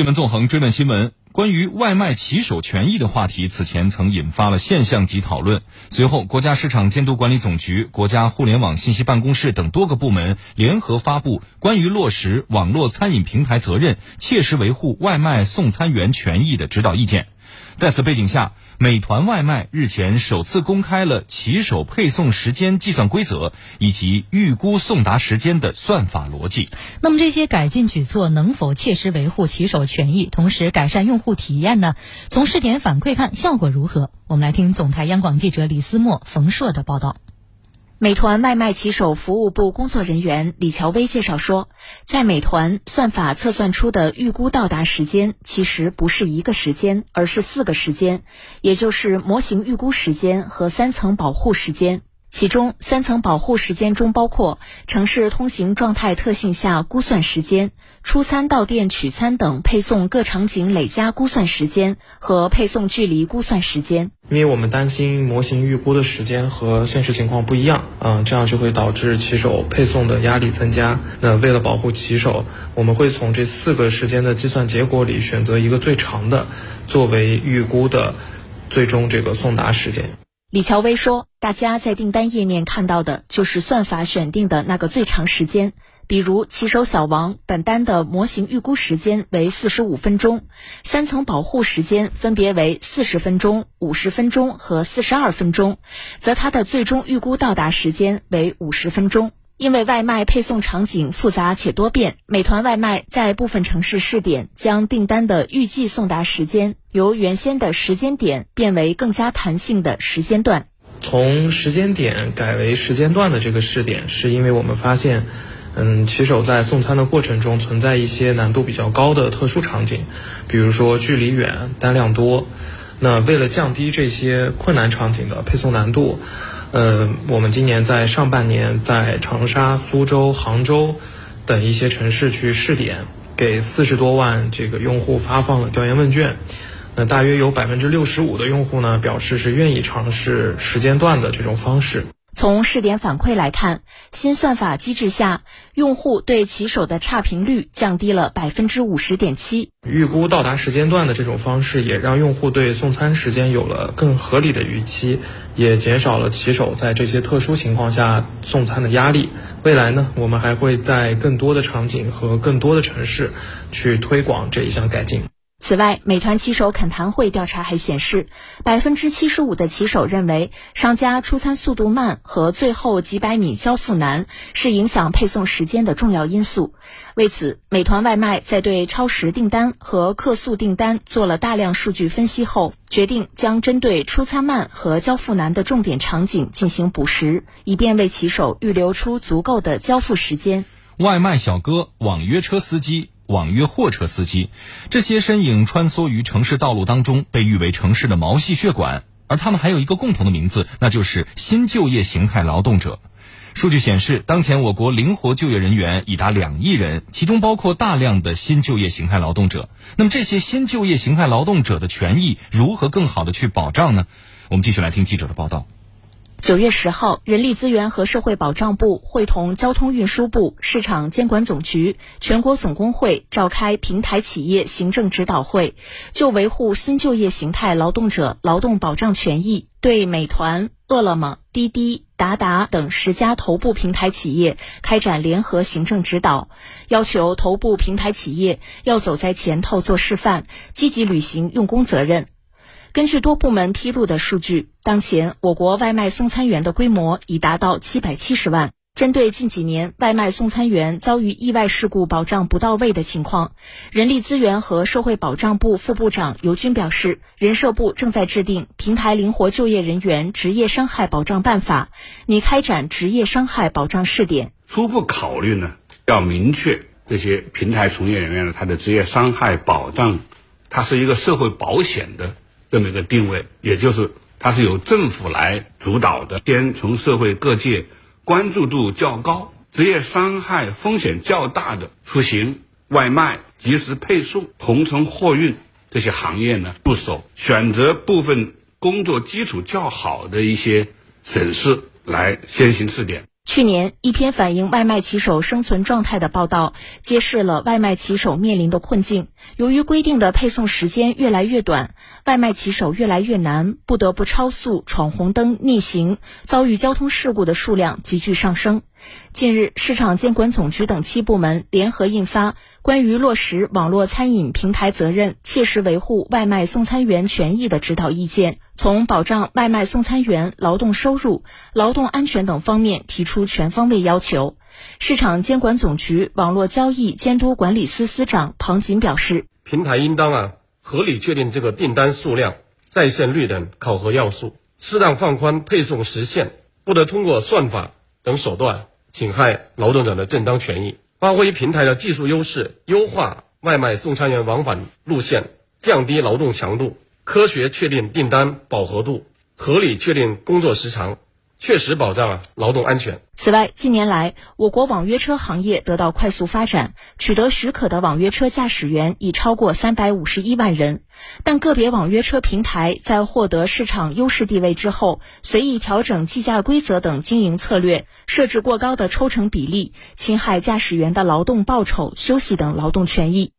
新闻纵横追问新闻：关于外卖骑手权益的话题，此前曾引发了现象级讨论。随后，国家市场监督管理总局、国家互联网信息办公室等多个部门联合发布《关于落实网络餐饮平台责任，切实维护外卖送餐员权益的指导意见》。在此背景下，美团外卖日前首次公开了骑手配送时间计算规则以及预估送达时间的算法逻辑。那么，这些改进举措能否切实维护骑手权益，同时改善用户体验呢？从试点反馈看，效果如何？我们来听总台央广记者李思墨、冯硕的报道。美团外卖骑手服务部工作人员李乔威介绍说，在美团算法测算出的预估到达时间，其实不是一个时间，而是四个时间，也就是模型预估时间和三层保护时间。其中，三层保护时间中包括城市通行状态特性下估算时间、出餐到店取餐等配送各场景累加估算时间和配送距离估算时间。因为我们担心模型预估的时间和现实情况不一样，嗯，这样就会导致骑手配送的压力增加。那为了保护骑手，我们会从这四个时间的计算结果里选择一个最长的，作为预估的最终这个送达时间。李乔薇说：“大家在订单页面看到的就是算法选定的那个最长时间。比如骑手小王本单的模型预估时间为四十五分钟，三层保护时间分别为四十分钟、五十分钟和四十二分钟，则它的最终预估到达时间为五十分钟。”因为外卖配送场景复杂且多变，美团外卖在部分城市试点，将订单的预计送达时间由原先的时间点变为更加弹性的时间段。从时间点改为时间段的这个试点，是因为我们发现，嗯，骑手在送餐的过程中存在一些难度比较高的特殊场景，比如说距离远、单量多。那为了降低这些困难场景的配送难度。呃，我们今年在上半年在长沙、苏州、杭州等一些城市去试点，给四十多万这个用户发放了调研问卷。那大约有百分之六十五的用户呢，表示是愿意尝试时间段的这种方式。从试点反馈来看，新算法机制下，用户对骑手的差评率降低了百分之五十点七。预估到达时间段的这种方式，也让用户对送餐时间有了更合理的预期，也减少了骑手在这些特殊情况下送餐的压力。未来呢，我们还会在更多的场景和更多的城市去推广这一项改进。此外，美团骑手恳谈会调查还显示，百分之七十五的骑手认为商家出餐速度慢和最后几百米交付难是影响配送时间的重要因素。为此，美团外卖在对超时订单和客诉订单做了大量数据分析后，决定将针对出餐慢和交付难的重点场景进行补时，以便为骑手预留出足够的交付时间。外卖小哥、网约车司机。网约货车司机，这些身影穿梭于城市道路当中，被誉为城市的毛细血管。而他们还有一个共同的名字，那就是新就业形态劳动者。数据显示，当前我国灵活就业人员已达两亿人，其中包括大量的新就业形态劳动者。那么，这些新就业形态劳动者的权益如何更好的去保障呢？我们继续来听记者的报道。九月十号，人力资源和社会保障部会同交通运输部、市场监管总局、全国总工会召开平台企业行政指导会，就维护新就业形态劳动者劳动保障权益，对美团、饿了么、滴滴、达达等十家头部平台企业开展联合行政指导，要求头部平台企业要走在前头做示范，积极履行用工责任。根据多部门披露的数据，当前我国外卖送餐员的规模已达到七百七十万。针对近几年外卖送餐员遭遇意外事故保障不到位的情况，人力资源和社会保障部副部长尤军表示，人社部正在制定《平台灵活就业人员职业伤害保障办法》，拟开展职业伤害保障试点。初步考虑呢，要明确这些平台从业人员的他的职业伤害保障，它是一个社会保险的。这么一个定位，也就是它是由政府来主导的，先从社会各界关注度较高、职业伤害风险较大的出行、外卖、即时配送、同城货运这些行业呢入手，选择部分工作基础较好的一些省市来先行试点。去年，一篇反映外卖骑手生存状态的报道，揭示了外卖骑手面临的困境。由于规定的配送时间越来越短，外卖骑手越来越难，不得不超速、闯红灯、逆行，遭遇交通事故的数量急剧上升。近日，市场监管总局等七部门联合印发《关于落实网络餐饮平台责任，切实维护外卖送餐员权益的指导意见》，从保障外卖送餐员劳动收入、劳动安全等方面提出全方位要求。市场监管总局网络交易监督管理司司长庞锦表示：“平台应当啊合理确定这个订单数量、在线率等考核要素，适当放宽配送时限，不得通过算法等手段。”侵害劳动者的正当权益，发挥平台的技术优势，优化外卖送餐员往返路线，降低劳动强度，科学确定订单饱和度，合理确定工作时长。确实保障了劳动安全。此外，近年来，我国网约车行业得到快速发展，取得许可的网约车驾驶员已超过三百五十一万人。但个别网约车平台在获得市场优势地位之后，随意调整计价规则等经营策略，设置过高的抽成比例，侵害驾驶员的劳动报酬、休息等劳动权益。